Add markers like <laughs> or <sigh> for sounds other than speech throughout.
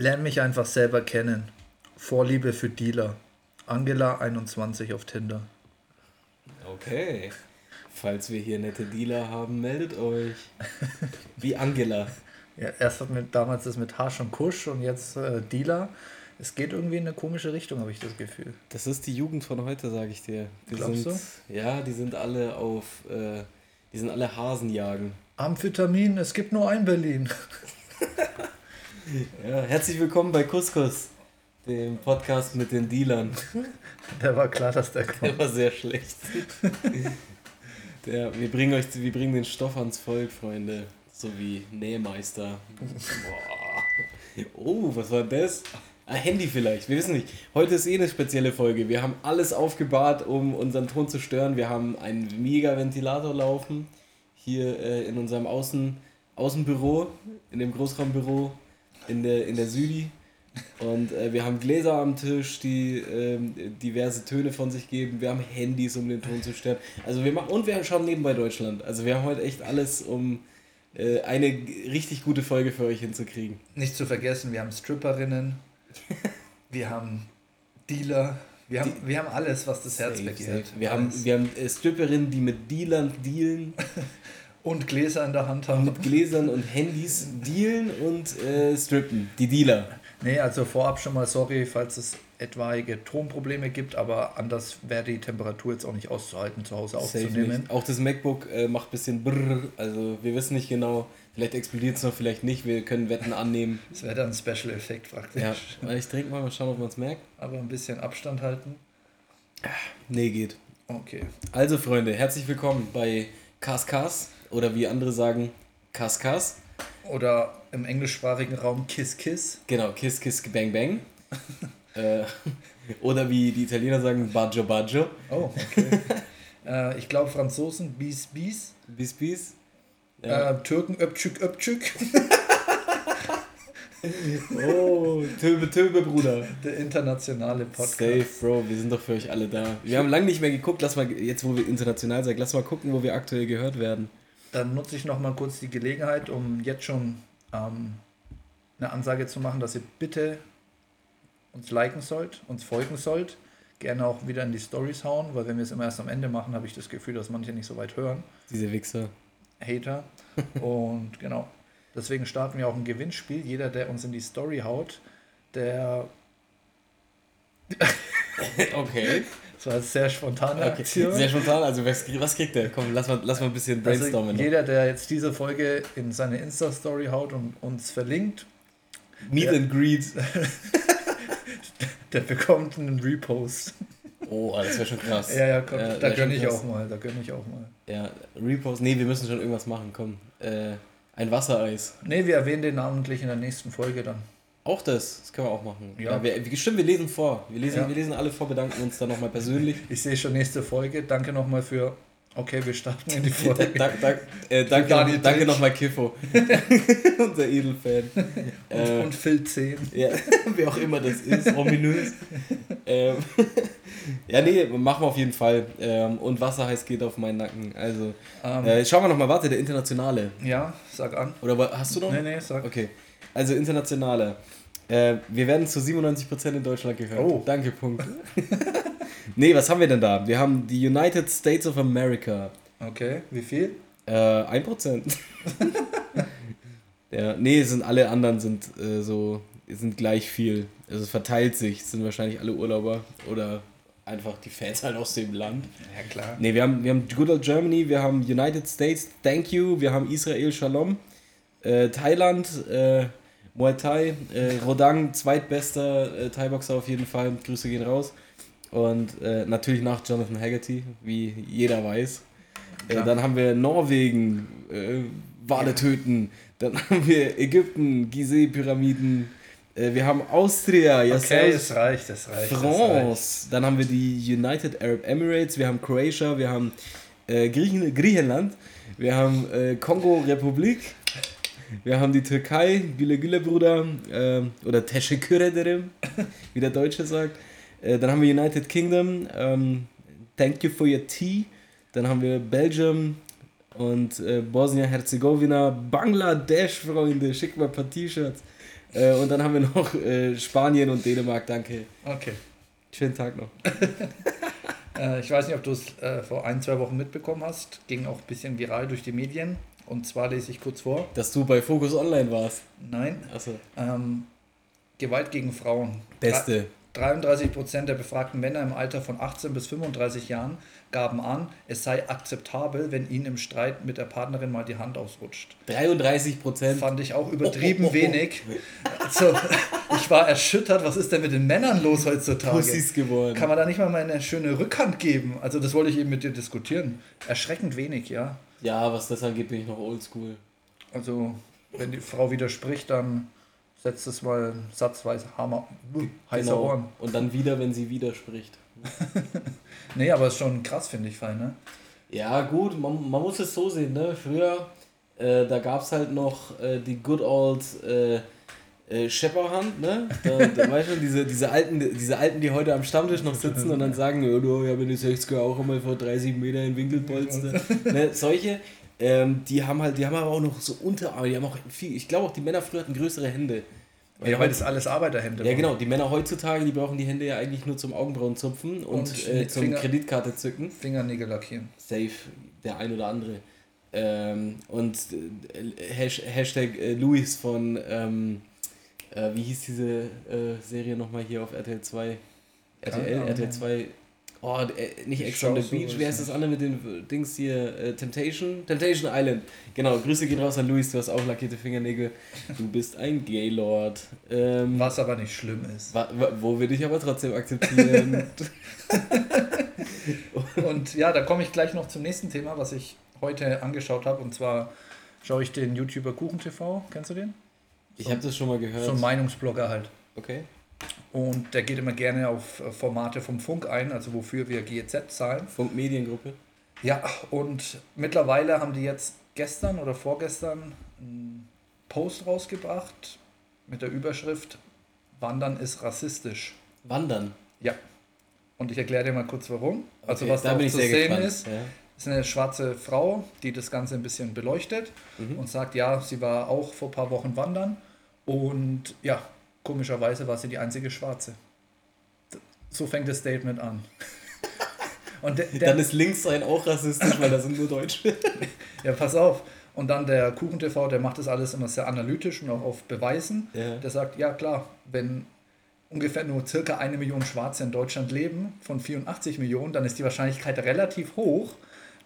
Lern mich einfach selber kennen. Vorliebe für Dealer. Angela 21 auf Tinder. Okay. Falls wir hier nette Dealer haben, meldet euch. <laughs> Wie Angela. Ja, erst hat mit, damals das mit Harsch und Kusch und jetzt äh, Dealer. Es geht irgendwie in eine komische Richtung, habe ich das Gefühl. Das ist die Jugend von heute, sage ich dir. Die Glaubst sind, du? Ja, die sind alle auf, äh, die sind alle Hasenjagen. Amphetamin, es gibt nur ein Berlin. <laughs> ja, herzlich willkommen bei Couscous, dem Podcast mit den Dealern. Der war klar, dass der kommt. Der war sehr schlecht. Der, wir, bringen euch, wir bringen den Stoff ans Volk, Freunde. So wie Nähmeister. Boah. Oh, was war das? Ein Handy vielleicht, wir wissen nicht. Heute ist eh eine spezielle Folge. Wir haben alles aufgebahrt, um unseren Ton zu stören. Wir haben einen Mega-Ventilator laufen. Hier äh, in unserem Außen, Außenbüro, in dem Großraumbüro in der, in der Südi. Und äh, wir haben Gläser am Tisch, die ähm, diverse Töne von sich geben. Wir haben Handys, um den Ton zu stören. Also wir machen, und wir schauen nebenbei Deutschland. Also wir haben heute echt alles, um äh, eine richtig gute Folge für euch hinzukriegen. Nicht zu vergessen, wir haben Stripperinnen, <laughs> wir haben Dealer, wir haben, die, wir haben alles, was das Herz begehrt. Wir haben, wir haben äh, Stripperinnen, die mit Dealern dealen. <laughs> und Gläser in der Hand haben. Mit Gläsern und Handys dealen und äh, strippen. Die Dealer. Nee, also vorab schon mal sorry, falls es etwaige Tonprobleme gibt, aber anders wäre die Temperatur jetzt auch nicht auszuhalten, zu Hause aufzunehmen. Auch das MacBook äh, macht ein bisschen brrr, also wir wissen nicht genau, vielleicht explodiert es noch, vielleicht nicht, wir können Wetten annehmen. Das wäre dann ein Special-Effekt praktisch. Ja, ich trinke mal, mal schauen, ob man es merkt. Aber ein bisschen Abstand halten. Nee, geht. Okay. Also Freunde, herzlich willkommen bei Kas oder wie andere sagen, Kas Oder im englischsprachigen Raum Kiss Kiss. Genau, Kiss Kiss Bang Bang. <laughs> äh, oder wie die Italiener sagen, Baggio Baggio. Oh, okay. <laughs> äh, ich glaube Franzosen, Bis Bis. Bis Bis. Ja. Äh, Türken, Öpçük Öpçük. <laughs> oh, Töbe Töbe, Bruder. Der internationale Podcast. Safe, Bro, wir sind doch für euch alle da. Wir haben lange nicht mehr geguckt, lass mal, jetzt wo wir international sagen, lass mal gucken, wo wir aktuell gehört werden. Dann nutze ich noch mal kurz die Gelegenheit, um jetzt schon ähm, eine Ansage zu machen, dass ihr bitte uns liken sollt, uns folgen sollt. Gerne auch wieder in die Stories hauen, weil wenn wir es immer erst am Ende machen, habe ich das Gefühl, dass manche nicht so weit hören. Diese Wichser. Hater. <laughs> Und genau. Deswegen starten wir auch ein Gewinnspiel. Jeder, der uns in die Story haut, der. <laughs> okay. Das war eine sehr spontane okay. Aktion. Sehr spontan, also was, was kriegt der? Komm, lass mal, lass mal ein bisschen also brainstormen. Also jeder, der jetzt diese Folge in seine Insta-Story haut und uns verlinkt. Meet der, and Greet. <laughs> der bekommt einen Repost. Oh, das wäre schon krass. Ja, ja, komm, ja, da gönne ich krass. auch mal, da gönne ich auch mal. Ja, Repost, nee, wir müssen schon irgendwas machen, komm. Äh, ein Wassereis. Nee, wir erwähnen den namentlich in der nächsten Folge dann. Auch das, das können wir auch machen. Ja, ja wir, stimmt, wir lesen vor. Wir lesen, ja. wir lesen alle vor, bedanken uns dann nochmal persönlich. <laughs> Ich sehe schon nächste Folge. Danke nochmal für. Okay, wir starten in die <laughs> Folge. dank, dank, äh, danke danke nochmal Kiffo. <laughs> Unser Edelfan. Und, äh, und Phil 10. Ja, wer auch immer das ist, ominös. ähm, ja, nee, machen wir auf jeden Fall. Ähm, und Wasser heißt geht auf meinen Nacken. Also, ähm, äh, schauen wir nochmal, warte, der Internationale. Ja, sag an. Oder hast du noch? Nee, nee, sag. Okay. Also, Internationale. Äh, wir werden zu 97% in Deutschland gehört. Oh. Danke, Punkt. <laughs> nee, was haben wir denn da? Wir haben die United States of America. Okay, wie viel? Äh, 1%. <laughs> ja, nee, sind alle anderen sind äh, so, sind gleich viel. Also es verteilt sich, es sind wahrscheinlich alle Urlauber oder einfach die Fans halt aus dem Land. Ja, klar. Nee, wir haben, wir haben Good Old Germany, wir haben United States, Thank You, wir haben Israel, Shalom, äh, Thailand, äh, Muay Thai, äh, Rodang, zweitbester äh, Thai-Boxer auf jeden Fall. Grüße gehen raus. Und äh, natürlich nach Jonathan Haggerty, wie jeder weiß. Äh, dann haben wir Norwegen, äh, Wale ja. töten. Dann <laughs> haben wir Ägypten, Gizeh-Pyramiden. Äh, wir haben Austria, ja, Okay, das reicht, das reicht. France. Das reicht. Dann haben wir die United Arab Emirates, wir haben Croatia, wir haben äh, Griechen, Griechenland, wir haben Kongo-Republik. Wir haben die Türkei, Güle Güle Bruder, äh, oder Teşekkür ederim, <laughs> wie der Deutsche sagt. Äh, dann haben wir United Kingdom, ähm, Thank you for your tea. Dann haben wir Belgium und äh, Bosnien-Herzegowina, Bangladesch, Freunde, schick mal ein paar T-Shirts. Äh, und dann haben wir noch äh, Spanien und Dänemark, danke. Okay. Schönen Tag noch. <laughs> Äh, ich weiß nicht, ob du es vor ein, zwei Wochen mitbekommen hast. Ging auch ein bisschen viral durch die Medien. Und zwar lese ich kurz vor. Dass du bei Focus Online warst. Nein. Achso. Ähm, Gewalt gegen Frauen. Beste. 33 Prozent der befragten Männer im Alter von 18 bis 35 Jahren gaben an, es sei akzeptabel, wenn ihnen im Streit mit der Partnerin mal die Hand ausrutscht. 33 Prozent. Fand ich auch übertrieben oh, oh, oh, wenig. Also, ich war erschüttert, was ist denn mit den Männern los heutzutage? Pussys geworden. Kann man da nicht mal eine schöne Rückhand geben? Also das wollte ich eben mit dir diskutieren. Erschreckend wenig, ja. Ja, was das angeht, bin ich noch oldschool. Also, wenn die Frau widerspricht, dann setzt es mal satzweise Hammer, heißer genau. Ohren. Und dann wieder, wenn sie widerspricht. <laughs> nee, aber ist schon krass, finde ich, fein, ne? Ja, gut, man, man muss es so sehen, ne? Früher, äh, da gab es halt noch äh, die good old äh, äh, Schepperhand, ne? Da, da weißt du, diese, diese, alten, diese Alten, die heute am Stammtisch noch sitzen und dann sagen, ja, du, ich habe in die 60er auch einmal vor 30 Meter in Winkelpolster. ne? Solche, ähm, die haben halt, die haben aber auch noch so Unterarme, die haben auch viel, ich glaube auch die Männer früher hatten größere Hände. Weil ja, weil das alles Arbeiterhände Ja, genau. Die Männer heutzutage, die brauchen die Hände ja eigentlich nur zum Augenbrauen zupfen und, und äh, zum Finger, Kreditkarte zücken. Fingernägel lackieren. Safe, der ein oder andere. Ähm, und äh, Hashtag äh, Luis von, ähm, äh, wie hieß diese äh, Serie nochmal hier auf RTL 2? RTL, RTL 2 Oh, äh, nicht Ex on the Beach, wie heißt das andere mit den Dings hier? Äh, Temptation? Temptation Island. Genau, Grüße gehen raus an Luis, du hast auch lackierte Fingernägel. Du bist ein Gaylord. Ähm, Was aber nicht schlimm ist. Wo wir dich aber trotzdem akzeptieren. <laughs> und ja, da komme ich gleich noch zum nächsten Thema, was ich heute angeschaut habe. Und zwar schaue ich den YouTuber KuchenTV. Kennst du den? So, ich habe das schon mal gehört. So ein Meinungsblogger halt. Okay. Und der geht immer gerne auf äh, Formate vom Funk ein, also wofür wir GEZ zahlen. Funk Mediengruppe. Ja, und mittlerweile haben die jetzt gestern oder vorgestern einen Post rausgebracht mit der Überschrift Wandern ist rassistisch. Wandern? Ja. Und ich erkläre dir mal kurz warum. Also okay, was da, da zu sehen gespannt. ist, ja. ist eine schwarze Frau, die das Ganze ein bisschen beleuchtet mhm. und sagt, ja, sie war auch vor ein paar Wochen wandern und ja, Komischerweise war sie die einzige Schwarze. So fängt das Statement an. <laughs> Und der, der, dann ist links sein auch rassistisch, weil da sind nur Deutsche. <laughs> ja, pass auf. Und dann der KuchenTV, der macht das alles immer sehr analytisch und auch auf Beweisen. Ja. Der sagt, ja klar, wenn ungefähr nur circa eine Million Schwarze in Deutschland leben, von 84 Millionen, dann ist die Wahrscheinlichkeit relativ hoch,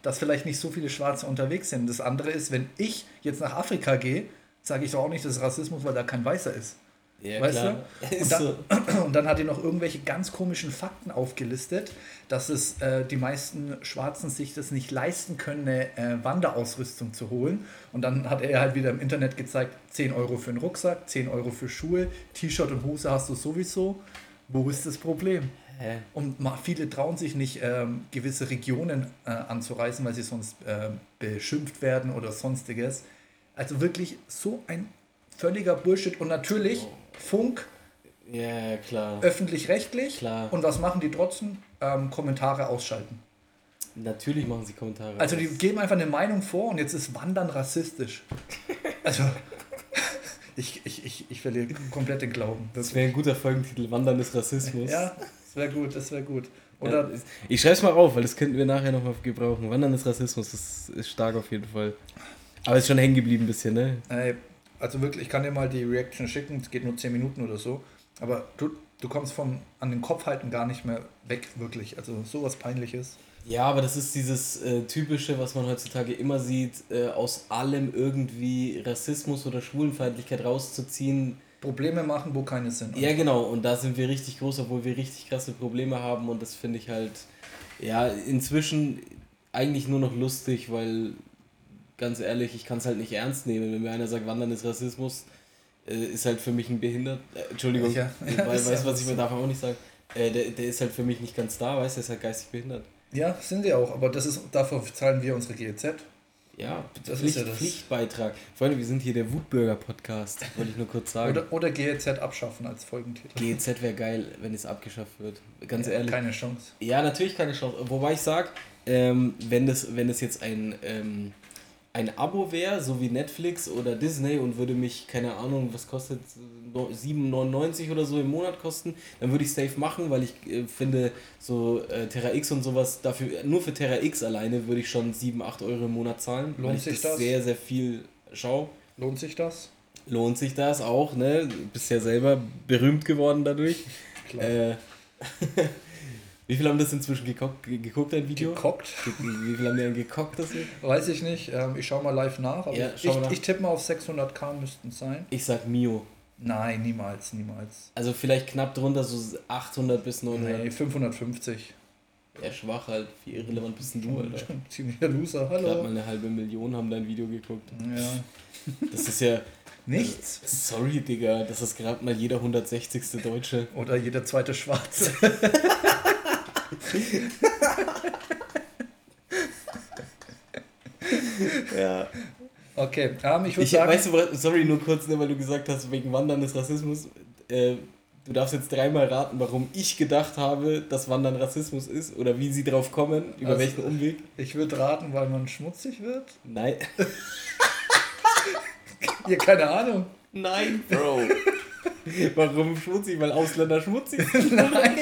dass vielleicht nicht so viele Schwarze unterwegs sind. Das andere ist, wenn ich jetzt nach Afrika gehe, sage ich doch auch nicht, das ist Rassismus, weil da kein Weißer ist. Ja, weißt klar. du? Und dann, <clears throat> und dann, hat er noch irgendwelche ganz komischen Fakten aufgelistet, dass es äh, die meisten Schwarzen sich das nicht leisten können, eine äh, Wanderausrüstung zu holen. Und dann hat er halt wieder im Internet gezeigt, 10 Euro für einen Rucksack, 10 Euro für Schuhe, T-Shirt und Hose hast du sowieso. Wo ist das Problem? Hä? Und viele trauen sich nicht, ähm, gewisse Regionen äh, anzureisen, weil sie sonst äh, beschimpft werden oder sonstiges. Also wirklich so ein völliger Bullshit. Und natürlich, Funk, ja, klar. öffentlich-rechtlich. Klar. Und was machen die trotzdem? Ähm, Kommentare ausschalten. Natürlich machen sie Kommentare. Also die geben einfach eine Meinung vor und jetzt ist Wandern rassistisch. <laughs> Also ich, ich, ich, ich verliere komplett den Glauben. Das wäre ein guter Folgentitel, Wandern ist Rassismus. Ja, das wäre gut, das wäre gut. Oder ja, ich schreibe es mal auf, weil das könnten wir nachher nochmal gebrauchen. Wandern ist Rassismus, das ist stark auf jeden Fall. Aber ist schon hängen geblieben ein bisschen, ne? Ey, also wirklich, ich kann dir mal die Reaction schicken, es geht nur 10 Minuten oder so. Aber du, du kommst vom an den Kopf halten gar nicht mehr weg, wirklich. Also sowas peinliches. Ja, aber das ist dieses äh, typische, was man heutzutage immer sieht, äh, aus allem irgendwie Rassismus oder Schwulenfeindlichkeit rauszuziehen. Probleme machen, wo keine sind. Ja, genau. Und da sind wir richtig groß, obwohl wir richtig krasse Probleme haben. Und das finde ich halt, ja, inzwischen eigentlich nur noch lustig, weil ganz ehrlich, ich kann es halt nicht ernst nehmen. Wenn mir einer sagt, Wandern ist Rassismus, äh, ist halt für mich ein Behindert. Äh, Entschuldigung, ja, ja, <laughs> weil, weißt du, was ich mir davon auch nicht sage? Äh, der, der ist halt für mich nicht ganz da, weißt du, der ist halt geistig behindert. Ja, sind sie auch, aber das ist, dafür zahlen wir unsere GEZ. Ja, das Pflicht, ist ja das. Pflichtbeitrag. Freunde, wir sind hier der Wutbürger-Podcast, wollte ich nur kurz sagen. Oder, oder GEZ abschaffen als Folgentitel. GEZ wäre geil, wenn es abgeschafft wird. Ganz ja, ehrlich. Keine Chance. Ja, natürlich keine Chance. Wobei ich sage, ähm, wenn, das, wenn das jetzt ein ähm, ein Abo wäre, so wie Netflix oder Disney und würde mich, keine Ahnung, was kostet, 7,99 oder so im Monat kosten, dann würde ich safe machen, weil ich äh, finde, so äh, Terra X und sowas, dafür, nur für Terra X alleine würde ich schon 7, 8 Euro im Monat zahlen. Lohnt sich das? Sehr, sehr viel schau. Lohnt sich das? Lohnt sich das auch, ne? Du bist ja selber berühmt geworden dadurch. <laughs> Klar. Äh, <laughs> Wie viele haben das inzwischen geguckt, geguckt dein Video? Geguckt? Wie viele haben die denn geguckt? Das Weiß ich nicht. Ähm, ich schaue mal live nach. Aber ja, ich, nach. ich tippe mal auf 600k müssten es sein. Ich sag Mio. Nein, niemals, niemals. Also vielleicht knapp drunter, so 800 bis 900. Nee, 550. Ja, schwach halt. Wie irrelevant bist du, Alter? Ziemlicher Loser, hallo. Gerade mal eine halbe Million haben dein Video geguckt. Ja. Das ist ja... Nichts. Sorry, Digga, das ist gerade mal jeder 160. Deutsche. Oder jeder zweite Schwarze. <laughs> ja. Okay, um, ich würde sagen. Weißt du, sorry, nur kurz, ne, weil du gesagt hast, wegen Wandern ist Rassismus. Äh, du darfst jetzt dreimal raten, warum ich gedacht habe, dass Wandern Rassismus ist oder wie sie drauf kommen, über also, welchen Umweg. Ich würde raten, weil man schmutzig wird. Nein. <laughs> ja, keine Ahnung. Nein, Bro. <laughs> warum schmutzig? Weil Ausländer schmutzig sind? <laughs> Nein.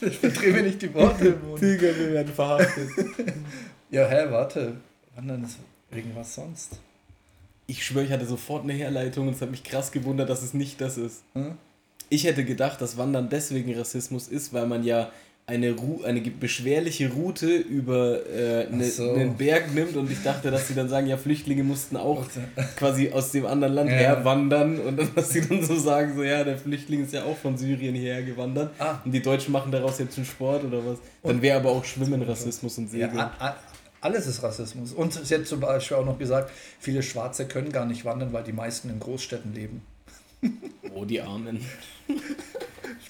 Ich verdrehe mir nicht die Worte im Mund. Tiger, wir werden verhaftet. <laughs> ja, hä, warte. Wann ist irgendwas sonst? Ich schwöre, ich hatte sofort eine Herleitung und es hat mich krass gewundert, dass es nicht das ist. Hm? Ich hätte gedacht, dass Wandern deswegen Rassismus ist, weil man ja eine, Ru eine beschwerliche Route über äh, ne, so. einen Berg nimmt und ich dachte, dass sie dann sagen, ja, Flüchtlinge mussten auch <laughs> quasi aus dem anderen Land ja. herwandern und dann, dass sie dann so sagen, so ja, der Flüchtling ist ja auch von Syrien hierher gewandert ah. und die Deutschen machen daraus jetzt einen Sport oder was. Dann wäre aber auch Schwimmen Rassismus und Segeln. Ja, alles ist Rassismus. Und sie hat zum Beispiel auch noch gesagt, viele Schwarze können gar nicht wandern, weil die meisten in Großstädten leben. Oh, die Armen.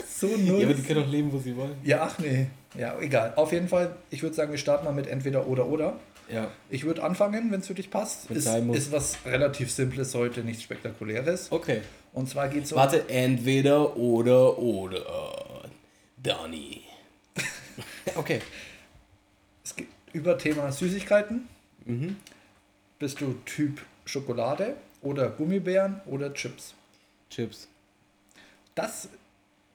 so null. Ja, aber die können auch leben, wo sie wollen. Ja, ach nee. Ja, egal. Auf jeden Fall, ich würde sagen, wir starten mal mit entweder oder oder. Ja. Ich würde anfangen, wenn es für dich passt. Ist, ist was relativ Simples heute, nichts Spektakuläres. Okay. Und zwar geht es um. Warte, entweder oder oder. Dani. <laughs> okay. Es geht über Thema Süßigkeiten. Mhm. Bist du Typ Schokolade oder Gummibären oder Chips? Chips. Das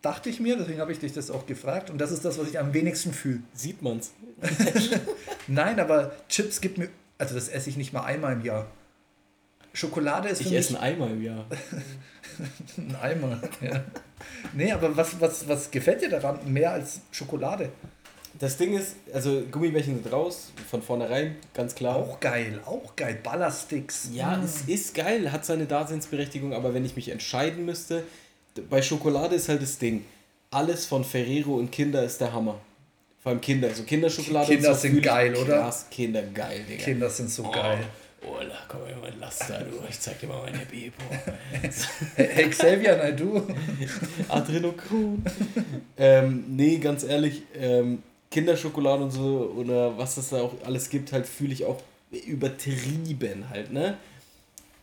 dachte ich mir, deswegen habe ich dich das auch gefragt. Und das ist das, was ich am wenigsten fühle. Sieht man's? <laughs> Nein, aber Chips gibt mir, also das esse ich nicht mal einmal im Jahr. Schokolade ist ich esse ein Eimer im Jahr. <laughs> ein Eimer, ja. Nee, aber was, was, was gefällt dir daran mehr als Schokolade? Das Ding ist, also Gummibärchen sind raus, von vornherein, ganz klar. Auch geil, auch geil. Ballersticks. Ja, mm. es ist geil, hat seine Daseinsberechtigung, aber wenn ich mich entscheiden müsste, bei Schokolade ist halt das Ding. Alles von Ferrero und Kinder ist der Hammer. Vor allem Kinder. So Kinderschokolade. Kinder sind geil, oder? Krass, Kinder geil, Digga. Kinder sind so oh. geil. Oh, komm mal mein Laster, du. Ich zeig dir mal meine Bebo. <laughs> hey, Xavier, nein, du. <laughs> Adrenokron. ähm, nee, ganz ehrlich, ähm, Kinderschokolade und so oder was es da auch alles gibt, halt fühle ich auch übertrieben halt, ne?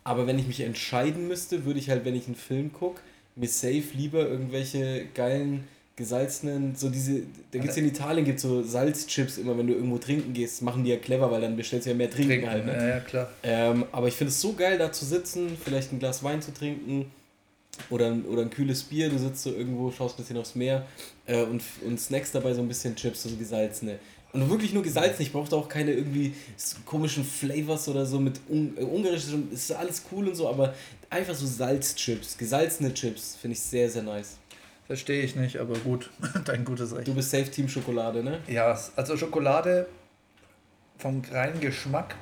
Aber wenn ich mich entscheiden müsste, würde ich halt, wenn ich einen Film gucke, mir safe lieber irgendwelche geilen, gesalzenen, so diese, da gibt es in Italien gibt so Salzchips immer, wenn du irgendwo trinken gehst, machen die ja clever, weil dann bestellst du ja mehr Trinken, trinken halt. Ne? Ja, ja, klar. Ähm, aber ich finde es so geil, da zu sitzen, vielleicht ein Glas Wein zu trinken oder, oder ein kühles Bier, du sitzt so irgendwo, schaust ein bisschen aufs Meer äh, und, und Snacks dabei so ein bisschen Chips, so gesalzene. Und wirklich nur gesalzen. Ich brauchte auch keine irgendwie komischen Flavors oder so mit un äh, ungarisch. Ist alles cool und so, aber einfach so Salzchips, gesalzene Chips, finde ich sehr, sehr nice. Verstehe ich nicht, aber gut, <laughs> dein gutes Recht. Du bist Safe Team Schokolade, ne? Ja, also Schokolade vom reinen Geschmack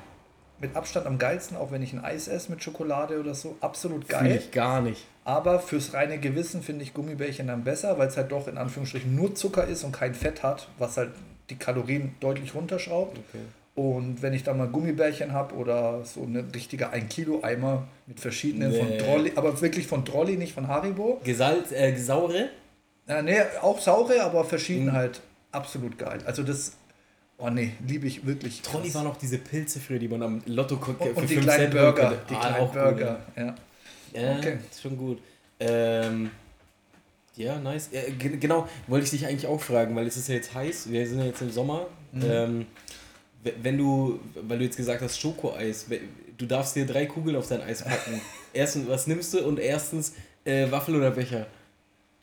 mit Abstand am geilsten, auch wenn ich ein Eis esse mit Schokolade oder so. Absolut geil. Finde ich gar nicht. Aber fürs reine Gewissen finde ich Gummibärchen dann besser, weil es halt doch in Anführungsstrichen nur Zucker ist und kein Fett hat, was halt die Kalorien deutlich runterschraubt. Okay. Und wenn ich dann mal Gummibärchen habe oder so eine richtige 1 Kilo Eimer mit verschiedenen nee. von Trolli, aber wirklich von Trolli, nicht von Haribo. Gesalz, äh, saure? Ja, nee, auch saure, aber verschieden mhm. halt absolut geil. Also das, oh nee, liebe ich wirklich. Trolli waren auch diese Pilze früher, die man am Lotto guckt. Und, und die kleinen Burger, die ah, kleinen Burger, gut, ja. Ja, okay. ist schon gut. Ähm, ja, nice. Ja, genau, wollte ich dich eigentlich auch fragen, weil es ist ja jetzt heiß, wir sind ja jetzt im Sommer. Mhm. Ähm, wenn du, weil du jetzt gesagt hast, Schokoeis, du darfst dir drei Kugeln auf dein Eis packen. <laughs> Erstens, was nimmst du? Und erstens, äh, Waffel oder Becher?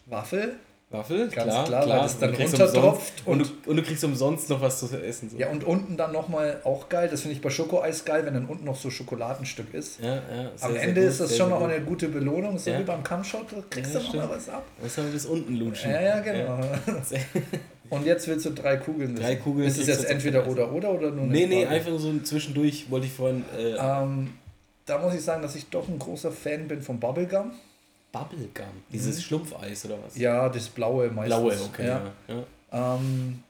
Waffel? Waffel, Ganz klar, klar, weil das dann Du runtertropft umsonst- und, du, und du kriegst umsonst noch was zu essen. So. Ja, und unten dann nochmal auch geil. Das finde ich bei Schokoeis geil, wenn dann unten noch so Schokoladenstück ist. ja, ja, sehr, Am sehr Ende gut, ist das sehr, schon noch eine gute Belohnung, so Ja. wie beim Kampfshot, kriegst Ja, du noch mal was ab. Muss man bis unten lutschen. Ja, ja, genau. Sehr- <laughs> Und jetzt willst du drei Kugeln Drei wissen. Kugeln Ist es jetzt du entweder oder oder oder nur eine Nee, nee, Frage? einfach so zwischendurch wollte ich vorhin. Äh, Ähm, da muss ich sagen, dass ich doch ein großer Fan bin von Bubblegum. Bubblegum. Dieses Schlumpfeis oder was? Mhm. Ja, das blaue meistens. Blaue, okay. Ja. Ja. Ja. Ähm,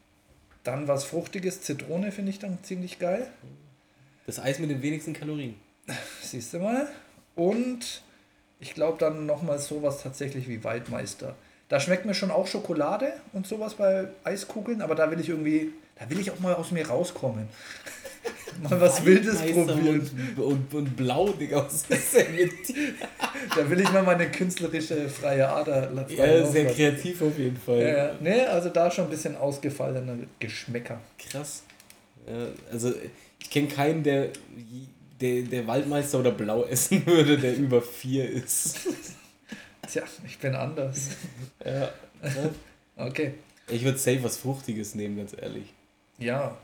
dann was Fruchtiges, Zitrone finde ich dann ziemlich geil. Das Eis mit den wenigsten Kalorien. <laughs> Siehst du mal. Und ich glaube dann nochmal sowas tatsächlich wie Waldmeister. Da schmeckt mir schon auch Schokolade und sowas bei Eiskugeln, aber da will ich irgendwie, da will ich auch mal aus mir rauskommen. Mal was Wildes probieren. Und, und, und blau, Digga. Was ist denn mit dir? Da will ich mal meine künstlerische freie Ader frei Ja, sehr kreativ auf jeden Fall. lassen. Ja, ja. Nee, also da schon ein bisschen ausgefallene Geschmäcker. Krass. Ja, also ich kenne keinen, der, der, der Waldmeister oder Blau essen würde, der über vier ist. <laughs> Tja, ich bin anders. Ja. <laughs> Okay. Ich würde safe was Fruchtiges nehmen, ganz ehrlich. Ja,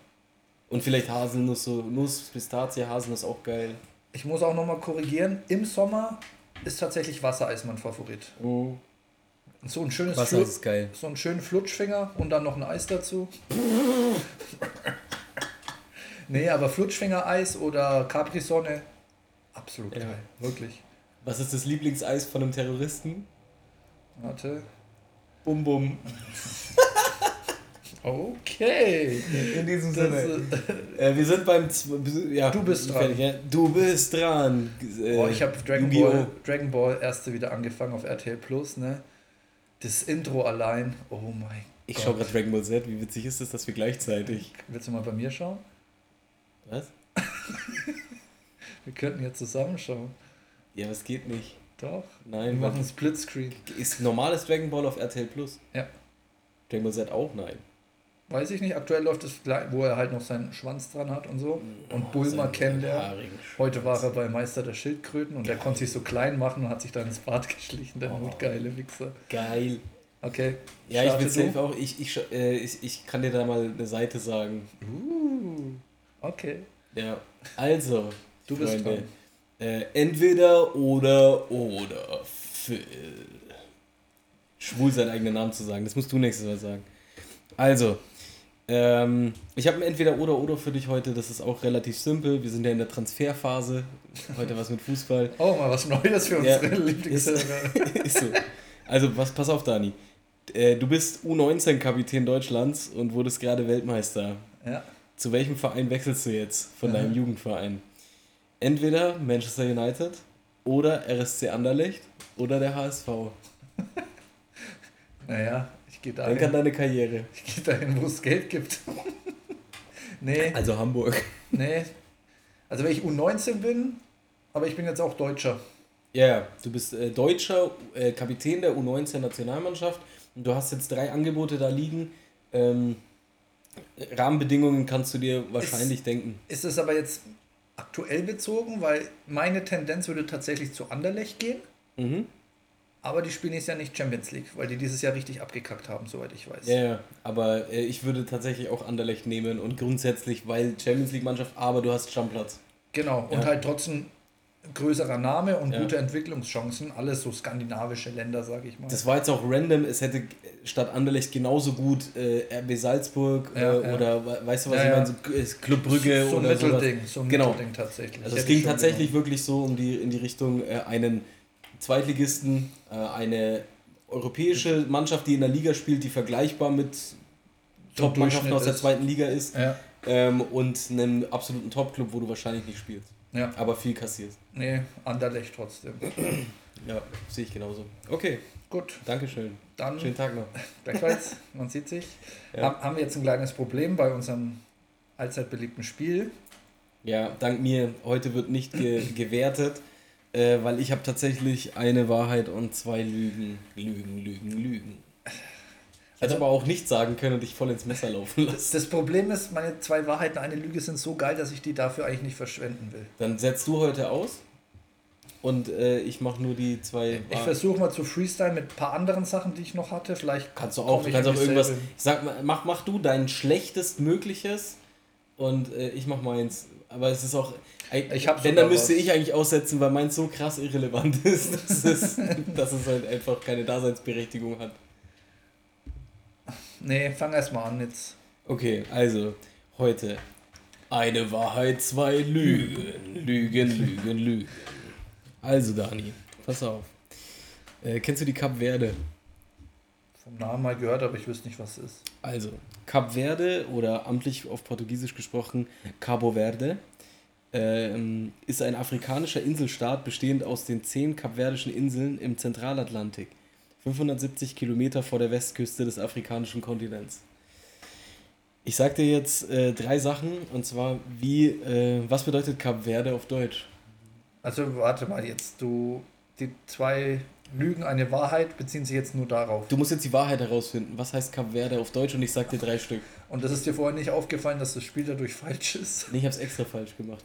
Und vielleicht Haselnuss, so Nuss, Pistazie, Haselnuss auch geil. ich muss auch nochmal korrigieren. Im Sommer ist tatsächlich Wassereis mein Favorit. So ein schönes Wasser ist geil. so einen schönen Flutschfinger und dann noch ein Eis dazu. <laughs> nee, aber Flutschfinger-Eis oder Capri-Sonne, absolut Ja. geil. Wirklich. Was ist das Lieblingseis von einem Terroristen? Warte. Bum Bum. <laughs> Okay. In diesem Das, Sinne. äh, wir sind beim. Ja, Du bist dran. ja? Du bist dran. Äh, boah, ich habe Dragon! Ball, Dragon Ball erste wieder angefangen auf RTL Plus, ne? Das Intro allein, oh mein Ich Gott. schaue gerade Dragon Ball Z. Wie witzig ist es, dass wir gleichzeitig. Willst du mal bei mir schauen? Was? <laughs> Wir könnten jetzt zusammen schauen. Ja, das geht nicht. Doch. Wir Nein, machen was? einen Splitscreen. Ist normales Dragon Ball auf RTL Plus? Ja. Dragon Ball Z auch? Nein. Weiß ich nicht. Aktuell läuft es, gleich, wo er halt noch seinen Schwanz dran hat und so. Und Bulma Sein kennenlernt. haarigen Heute war er bei Meister der Schildkröten und der konnte sich so klein machen und hat sich dann ins Bad geschlichen, der Oh. mutgeile Wichser. Geil. Okay. Ja, ich will safe auch. Ich, ich, äh, ich, ich kann dir da mal eine Seite sagen. Uh, okay. Ja. Also, Du bist Freunde, dran. äh, entweder oder oder Phil. Schwul seinen eigenen Namen zu sagen, das musst du nächstes Mal sagen. Also, ähm, ich habe ein entweder oder oder für dich heute, das ist auch relativ simpel. Wir sind ja in der Transferphase. Heute was mit Fußball. <laughs> Oh, mal was Neues für Ja. unsere Lieblingshörer. <laughs> ist so. Also, was, pass auf, Dani. Äh, Du bist U19-Kapitän Deutschlands und wurdest gerade Weltmeister. Ja. Zu welchem Verein wechselst du jetzt von deinem Jugendverein? Entweder Manchester United oder RSC Anderlecht oder der HSV. <laughs> Naja, ich gehe Denk an dahin, deine Karriere. ich geh dahin, wo es Geld gibt. <laughs> nee, Also Hamburg. nee. Also wenn ich U19 bin, aber ich bin jetzt auch Deutscher. Ja, ja, du bist äh, deutscher äh, Kapitän der U19-Nationalmannschaft und du hast jetzt drei Angebote da liegen. Ähm, Rahmenbedingungen kannst du dir wahrscheinlich denken. Ist es aber jetzt aktuell bezogen, weil meine Tendenz würde tatsächlich zu Anderlecht gehen. Mhm. Aber die spielen jetzt ja nicht Champions League, weil die dieses Jahr richtig abgekackt haben, soweit ich weiß. Ja, ja, aber äh, ich würde tatsächlich auch Anderlecht nehmen und grundsätzlich, weil Champions League-Mannschaft, aber du hast Stammplatz. Genau, und Ja. halt trotzdem größerer Name und Ja. gute Entwicklungschancen. Alles so skandinavische Länder, sage ich mal. Das war jetzt auch random, es hätte statt Anderlecht genauso gut äh, RB Salzburg äh, Ja, ja. oder we- weißt du was Ja, ich ja. meine, so Club Brügge so ein oder sowas. Mittelding, so ein Genau. Mittelding tatsächlich. Also es ging tatsächlich wirklich so um die, in die Richtung äh, einen Zweitligisten, äh, eine europäische Mannschaft, die in der Liga spielt, die vergleichbar mit So Top-Mannschaften aus der zweiten Liga ist genommen. ähm, und einem absoluten Top-Club, wo du wahrscheinlich nicht spielst, Ja, ja. aber viel kassierst. Nee, Anderlecht trotzdem. Ja, sehe ich genauso. Okay, Gut, Dankeschön. dann Schönen Tag noch. <laughs> gleichfalls, man sieht sich. Ja. Haben, haben wir jetzt ein kleines Problem bei unserem allzeit beliebten Spiel. Ja, dank mir, heute wird nicht ge gewertet, äh, weil ich habe tatsächlich eine Wahrheit und zwei Lügen. Lügen, Lügen, Lügen. Hätte aber auch nichts sagen können und dich voll ins Messer laufen lassen. Das, Problem ist, meine zwei Wahrheiten, eine Lüge sind so geil, dass ich die dafür eigentlich nicht verschwenden will. Dann setzt du heute aus und äh, ich mache nur die zwei. Ich versuche mal zu freestyle mit ein paar anderen Sachen, die ich noch hatte. Vielleicht kannst du auch, du kannst auch irgendwas. Ich sag, mach, mach du dein schlechtestmögliches und äh, ich mach meins. Aber es ist auch. Ich wenn, dann müsste was. ich eigentlich aussetzen, weil meins so krass irrelevant <laughs> ist, dass es, <laughs> dass es halt einfach keine Daseinsberechtigung hat. Nee, fang erst mal an jetzt. Okay, also heute eine Wahrheit, zwei Lügen. Lügen, Lügen, Lügen. Also Dani, pass auf. Äh, kennst du die Kap Verde? Vom Namen mal gehört, aber ich wüsste nicht, was es ist. Also, Kap Verde oder amtlich auf Portugiesisch gesprochen Cabo Verde ähm, ist ein afrikanischer Inselstaat bestehend aus den zehn kapverdischen Inseln im Zentralatlantik. 570 Kilometer vor der Westküste des afrikanischen Kontinents. Ich sag dir jetzt äh, drei Sachen und zwar, wie, äh, was bedeutet Kap Verde auf Deutsch? Also warte mal jetzt, du, die zwei Lügen, eine Wahrheit beziehen sich jetzt nur darauf. Du musst jetzt die Wahrheit herausfinden. Was heißt Kap Verde auf Deutsch und ich sag dir drei Stück. Und das ist dir vorher nicht aufgefallen, dass das Spiel dadurch falsch ist? Nee, ich hab's extra falsch gemacht.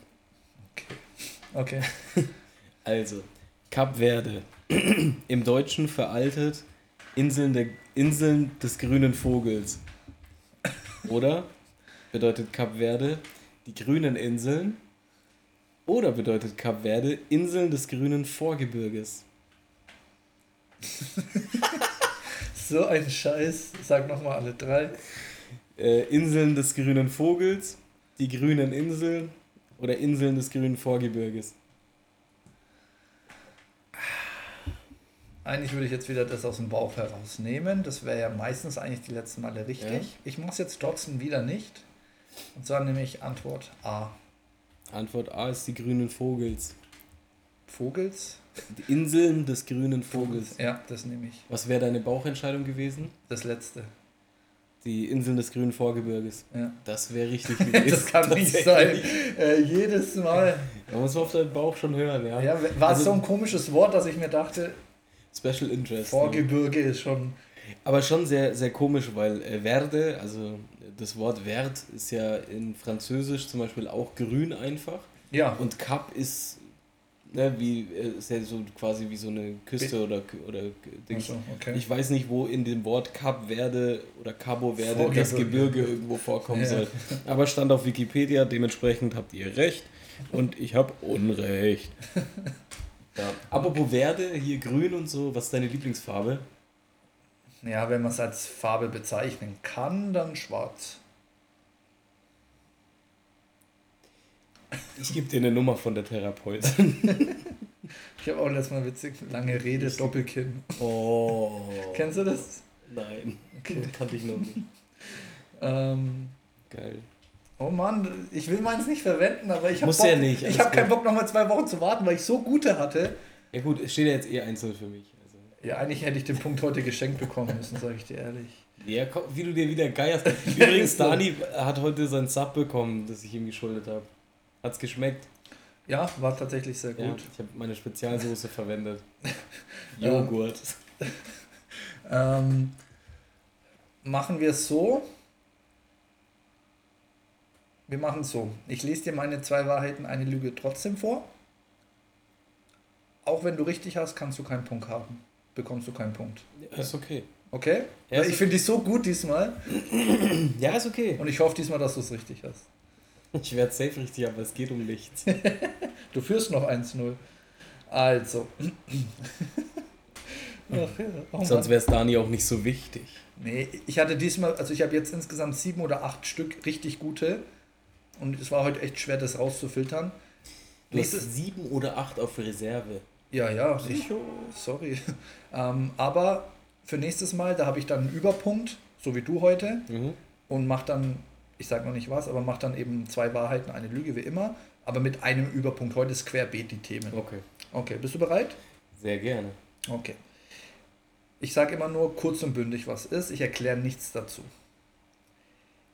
Okay. <laughs> Also, Kap Verde <clears throat> im Deutschen veraltet Inseln, der, Inseln des grünen Vogels. Oder bedeutet Kap Verde die grünen Inseln. Oder bedeutet Kap Verde Inseln des grünen Vorgebirges. <laughs> so ein Scheiß. Sag nochmal alle drei. Äh, Inseln des grünen Vogels, die grünen Inseln oder Inseln des grünen Vorgebirges. Eigentlich würde ich jetzt wieder das aus dem Bauch herausnehmen. Das wäre ja meistens eigentlich die letzten Male richtig. Ja. Ich mache es jetzt trotzdem wieder nicht. Und zwar nehme ich Antwort A. Antwort A ist die grünen Vogels. Vogels? Die Inseln des grünen Vogels. Ja, das nehme ich. Was wäre deine Bauchentscheidung gewesen? Das letzte. Die Inseln des grünen Vorgebirges. Ja. Das wäre richtig <laughs> gewesen. das kann nicht sein. Äh, jedes Mal. Man muss auf deinen Bauch schon hören, ja. ja war also, so ein komisches Wort, dass ich mir dachte, Special Interest. Vorgebirge ne? ist schon. Aber schon sehr, sehr komisch, weil äh, Verde, also das Wort Vert ist ja in Französisch zum Beispiel auch grün einfach. Ja. Und Cap ist ne, wie äh, ist ja so quasi wie so eine Küste oder oder Dings. So, okay. Ich weiß nicht, wo in dem Wort Cap Verde oder Cabo Verde das Gebirge irgendwo vorkommen ja. soll. <laughs> Aber stand auf Wikipedia, dementsprechend habt ihr recht und ich habe Unrecht. <laughs> Ja. Apropos Verde, hier grün und so, was ist deine Lieblingsfarbe? Ja, wenn man es als Farbe bezeichnen kann, dann schwarz. Ich gebe dir eine Nummer von der Therapeutin. <laughs> ich habe auch letztes Mal witzig, lange Rede, Doppelkinn. Oh. Kennst du das? Nein, okay. kannte ich noch nicht. ähm, Geil. Oh Mann, ich will meins nicht verwenden, aber ich habe ja nicht, ich habe keinen Bock, nochmal zwei Wochen zu warten, weil ich so gute hatte. Ja gut, es steht ja jetzt eh einzeln für mich. Also. Ja, eigentlich hätte ich den Punkt heute geschenkt bekommen müssen, sage ich dir ehrlich. Ja, komm, wie du dir wieder geierst. <laughs> Übrigens, Dani hat heute sein Sub bekommen, das ich ihm geschuldet habe. Hat's geschmeckt? Ja, war tatsächlich sehr gut. Ja, ich habe meine Spezialsoße verwendet. <laughs> Joghurt. <laughs> ähm, machen wir es so, wir machen es so. Ich lese dir meine zwei Wahrheiten, eine Lüge trotzdem vor. Auch wenn du richtig hast, kannst du keinen Punkt haben. Bekommst du keinen Punkt. Ja, ist okay. Okay? Ja, ich finde dich so gut diesmal. <clears throat> Ja, ist okay. Und ich hoffe diesmal, dass du es richtig hast. Ich werde safe richtig, aber es geht um nichts. <laughs> du führst noch 1-0. Also. <laughs> Ach, ja. oh Sonst wäre es Dani auch nicht so wichtig. Nee, ich hatte diesmal, also ich habe jetzt insgesamt sieben oder acht Stück richtig gute. Und es war heute echt schwer, das rauszufiltern. Du Nächstes, hast sieben oder acht auf Reserve. Ja, ja. Ich, sorry. <laughs> Ähm, aber für nächstes Mal, da habe ich dann einen Überpunkt, so wie du heute, mhm. und mach dann, ich sage noch nicht was, aber mach dann eben zwei Wahrheiten, eine Lüge wie immer, aber mit einem Überpunkt. Heute ist querbeet die Themen. Okay. Okay, bist du bereit? Sehr gerne. Okay. Ich sage immer nur kurz und bündig, was ist. Ich erkläre nichts dazu.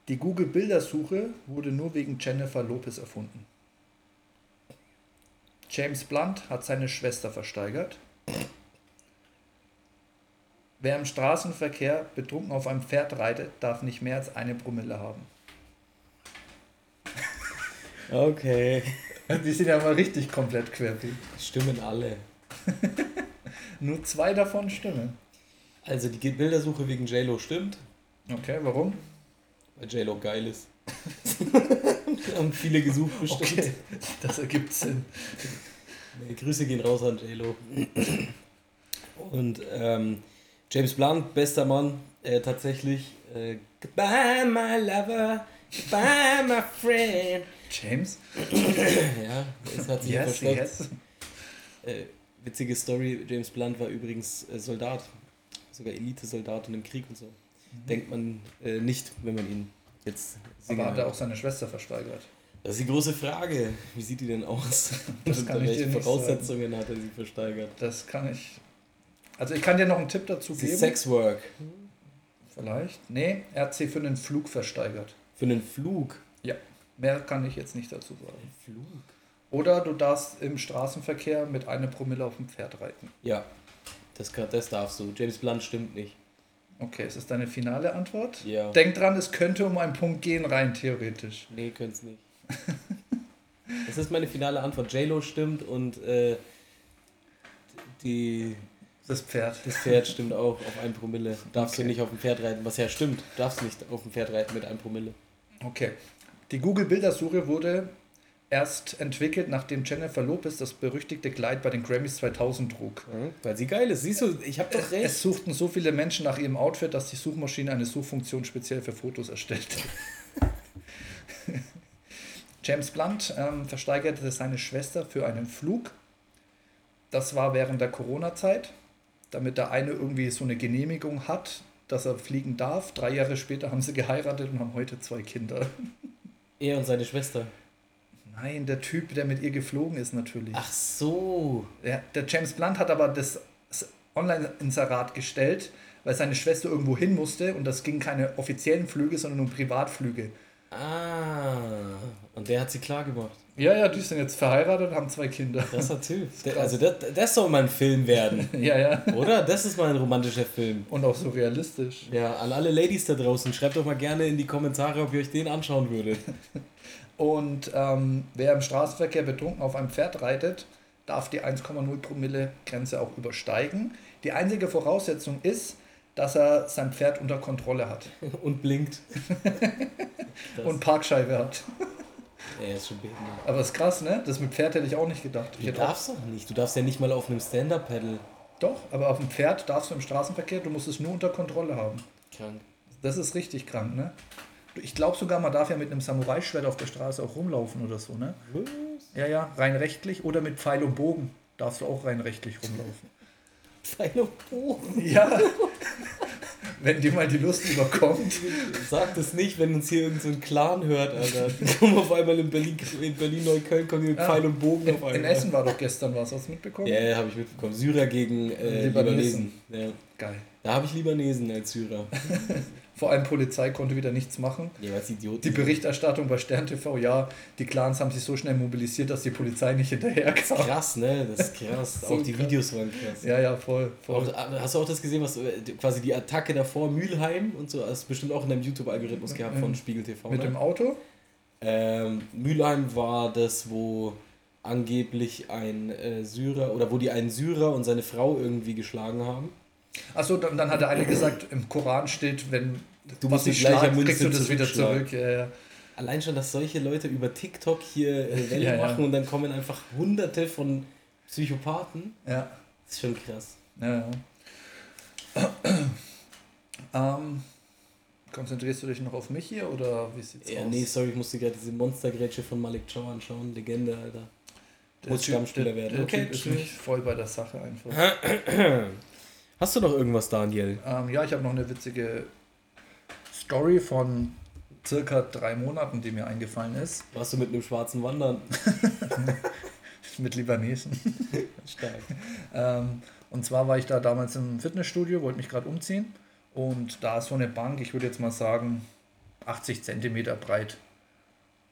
Die Google-Bildersuche wurde nur wegen Jennifer Lopez erfunden. James Blunt hat seine Schwester versteigert. Wer im Straßenverkehr betrunken auf einem Pferd reitet, darf nicht mehr als eine Promille haben. Okay. <laughs> Die sind ja mal richtig komplett querbeet. Stimmen alle. <laughs> Nur zwei davon stimmen. Also die Bildersuche wegen JLo stimmt, Okay, warum? weil JLo geil ist. <laughs> Haben viele gesucht bestimmt. Okay, das ergibt Sinn. Nee, Grüße gehen raus an JLo. Und ähm, James Blunt, bester Mann, äh, tatsächlich. Äh, Goodbye, my lover. Goodbye, my friend. James? <clears throat> ja, es hat sich Yes, verschreckt. yes. Äh, witzige Story, James Blunt war übrigens äh, Soldat, sogar Elite-Soldat und im Krieg und so. Denkt man äh, nicht, wenn man ihn jetzt singen Aber hat er auch seine Schwester versteigert? Das ist die große Frage. Wie sieht die denn aus? Das <laughs> Unter kann welchen Voraussetzungen hat er sie versteigert? Das kann ich. Also ich kann dir noch einen Tipp dazu geben. Sexwork. Vielleicht. Nee, er hat sie für einen Flug versteigert. Für einen Flug. Mehr kann ich jetzt nicht dazu sagen. Flug? Oder du darfst im Straßenverkehr mit einer Promille auf dem Pferd reiten. Ja, das, kann, das darfst du. James Blunt stimmt nicht. Okay, ist das deine finale Antwort? Ja. Denk dran, es könnte um einen Punkt gehen, rein theoretisch. Nee, könnt's nicht. <laughs> Das ist meine finale Antwort. JLo stimmt und äh, die, Das Pferd. das Pferd stimmt auch auf ein Promille. Darfst Okay. du nicht auf dem Pferd reiten, was ja stimmt. Du darfst nicht auf dem Pferd reiten mit einem Promille. Okay. Die Google-Bildersuche wurde erst entwickelt, nachdem Jennifer Lopez das berüchtigte Kleid bei den Grammys 2000 trug. Weil sie geil ist. Siehst du, ich hab doch recht. Es suchten so viele Menschen nach ihrem Outfit, dass die Suchmaschine eine Suchfunktion speziell für Fotos erstellte. <laughs> James Blunt ähm, versteigerte seine Schwester für einen Flug. Das war während der Corona-Zeit, damit der eine irgendwie so eine Genehmigung hat, dass er fliegen darf. Drei Jahre später haben sie geheiratet und haben heute zwei Kinder. <laughs> er und seine Schwester. Nein, der Typ, der mit ihr geflogen ist, natürlich. Ach so. Der, der James Blunt hat aber das das Online-Inserat gestellt, weil seine Schwester irgendwo hin musste und das ging keine offiziellen Flüge, sondern nur Privatflüge. Ah. Und der hat sie klar gemacht. Ja, ja, die sind jetzt verheiratet und haben zwei Kinder. Krasser Typ. Der, also das, das soll mal ein Film werden. <laughs> ja, ja. Oder? Das ist mal ein romantischer Film. Und auch so realistisch. Ja, an alle Ladies da draußen, schreibt doch mal gerne in die Kommentare, ob ihr euch den anschauen würdet. <laughs> Und ähm, wer im Straßenverkehr betrunken auf einem Pferd reitet, darf die 1,0 Promille Grenze auch übersteigen. Die einzige Voraussetzung ist, dass er sein Pferd unter Kontrolle hat <laughs> Und blinkt. <laughs> Und Parkscheibe hat. er ist schon behindert. Aber ist krass, ne? Das mit Pferd hätte ich auch nicht gedacht. Du darfst doch nicht. Du darfst ja nicht mal auf einem Stand-Up-Pedal. doch, aber auf dem Pferd darfst du im Straßenverkehr, du musst es nur unter Kontrolle haben. Krank. Das ist richtig krank, ne? Ich glaube sogar, man darf ja mit einem Samurai-Schwert auf der Straße auch rumlaufen oder so, ne? Was? Ja, ja, rein rechtlich oder mit Pfeil und Bogen darfst du auch rein rechtlich rumlaufen. Pfeil und Bogen. Ja, wenn dir mal die Lust überkommt. Sag das nicht, wenn uns hier irgendein so ein Clan hört, Alter. Kommen auf einmal in Berlin, in Berlin Neukölln, kommen hier mit Ja. Pfeil und Bogen auf In, einmal. in Essen war doch gestern was, hast du mitbekommen? Ja, ja habe ich mitbekommen. Syrer gegen äh, Libanesen. Libanesen. Ja. Geil. Da habe ich Libanesen als Syrer. <laughs> Vor allem Polizei konnte wieder nichts machen. Ja, was Idioten. Die Berichterstattung bei Stern TV, ja, die Clans haben sich so schnell mobilisiert, dass die Polizei nicht hinterher kam. Krass, ne? Das ist krass. <laughs> So auch die krass. Videos waren krass. Ja, ja, voll. voll. Auch, hast du auch das gesehen, was äh, quasi die Attacke davor, Mülheim und so, hast du bestimmt auch in deinem YouTube-Algorithmus gehabt von Spiegel TV. Mit ne? dem Auto? Ähm, Mülheim war das, wo angeblich ein äh, Syrer oder wo die einen Syrer und seine Frau irgendwie geschlagen haben. Achso, dann, dann hat der eine gesagt, im Koran steht, wenn Du was schlagt, Münze kriegst du das wieder zurück. Ja, ja. Allein schon, dass solche Leute über TikTok hier äh, Welle Ja, ja. machen und dann kommen einfach hunderte von Psychopathen. ja. Das ist schon krass. Ja, ja. <clears throat> ähm, konzentrierst du dich noch auf mich hier oder wie sieht's Ja, aus? nee, sorry, ich musste gerade diese Monstergrätsche von Malik Chow anschauen. Legende, Alter. der muss Typ, Stammspieler der, werden. Der Okay, Typ ist nicht voll bei der Sache einfach. <clears throat> Hast du noch irgendwas, Daniel? Ähm, ja, ich habe noch eine witzige Story von circa drei Monaten, die mir eingefallen ist, Warst du mit einem schwarzen Wandern? <laughs> mit Libanesen. <laughs> Stark. Ähm, und zwar war ich da damals im Fitnessstudio, wollte mich gerade umziehen. Und da ist so eine Bank, ich würde jetzt mal sagen, 80 Zentimeter breit.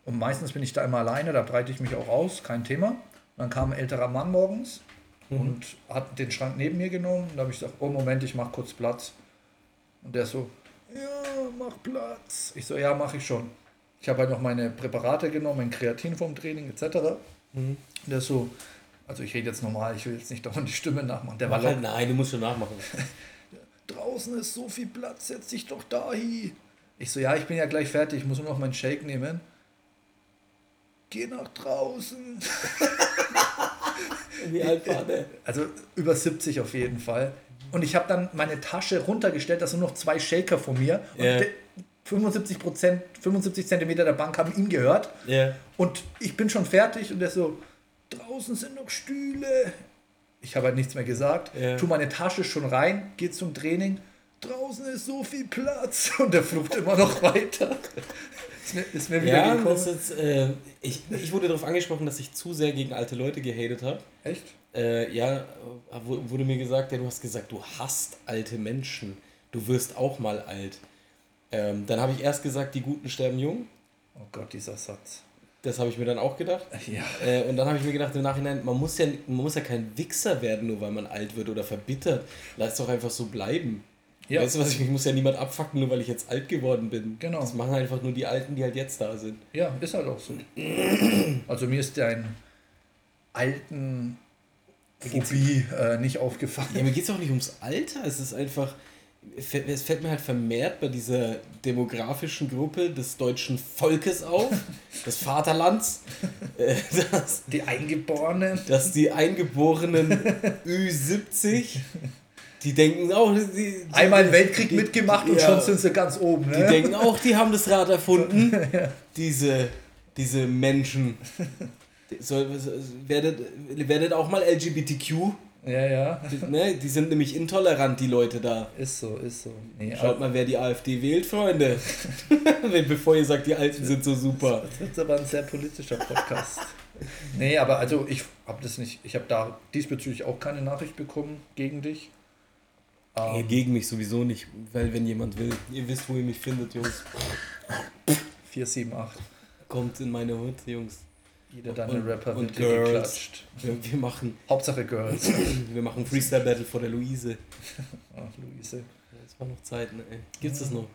Und meistens bin ich da immer alleine, da breite ich mich auch aus, kein Thema. Und dann kam ein älterer Mann morgens mhm. und hat den Schrank neben mir genommen. Und da habe ich gesagt, oh Moment, ich mache kurz Platz. Und der so, ja, mach Platz. Ich so, ja, mache ich schon. Ich habe halt noch meine Präparate genommen, mein Kreatin vom Training etc. Mhm. Und der so, also ich rede jetzt normal, ich will jetzt nicht dauernd die Stimme nachmachen. Der war halt, nein, du musst schon nachmachen. <laughs> Draußen ist so viel Platz, setz dich doch da hin. Ich so, ja, ich bin ja gleich fertig, ich muss nur noch meinen Shake nehmen. Geh nach draußen. <laughs> Wie alt war der? Also über 70 auf jeden Fall. Und ich habe dann meine Tasche runtergestellt, dass nur noch zwei Shaker von mir. Yeah. 75 Prozent, 75 Zentimeter der Bank haben ihm gehört. Yeah. Und ich bin schon fertig und der so, draußen sind noch Stühle. Ich habe halt nichts mehr gesagt. Yeah. Tu meine Tasche schon rein, gehe zum Training. Draußen ist so viel Platz und der flucht immer noch weiter. Ist, mir, ist mir wieder ja, gekommen. Das ist, äh, ich, ich wurde darauf angesprochen, dass ich zu sehr gegen alte Leute gehatet habe. Echt? Äh, ja, wurde mir gesagt, ja, du hast gesagt, du hasst alte Menschen. Du wirst auch mal alt. Ähm, dann habe ich erst gesagt, die Guten sterben jung. Oh Gott, dieser Satz. Das habe ich mir dann auch gedacht. <laughs> Ja. Äh, und dann habe ich mir gedacht im Nachhinein, man muss, ja, man muss ja kein Wichser werden, nur weil man alt wird oder verbittert. Lass doch einfach so bleiben. Ja. Weißt du was, ich, ich muss ja niemand abfacken, nur weil ich jetzt alt geworden bin. Genau. Das machen einfach nur die Alten, die halt jetzt da sind. Ja, ist halt auch so. also mir ist dein alten Phobie äh, nicht aufgefallen. Ja, mir geht es auch nicht ums Alter, es ist einfach, es fällt mir halt vermehrt bei dieser demografischen Gruppe des deutschen Volkes auf, <laughs> des Vaterlands. Äh, dass, die Eingeborenen. Dass die Eingeborenen Ü70 <laughs> die denken auch, die, die einmal einen Weltkrieg die, mitgemacht und ja, schon sind sie ganz oben. Ne? Die denken auch, die haben das Rad erfunden. <laughs> ja. Diese, diese Menschen. So, werdet, werdet auch mal LGBTQ. Ja, ja. Die, ne, die sind nämlich intolerant, die Leute da. Ist so, ist so. Nee, Schaut mal, wer die AfD wählt, Freunde. <laughs> Bevor ihr sagt, die Alten sind so super. Das wird aber ein sehr politischer Podcast. nee, aber also ich habe das nicht, ich habe da diesbezüglich auch keine Nachricht bekommen gegen dich. Ähm, gegen mich sowieso nicht, weil wenn jemand will, ihr wisst, wo ihr mich findet, Jungs. 478. Kommt in meine Hut, Jungs. Jeder deine Rapper und wird Girls. geklatscht. Wir, wir, machen. Hauptsache Girls. <clears throat> wir machen Freestyle Battle vor der Luise. Ach, Luise. Das war noch Zeit, ne? Gibt's das noch?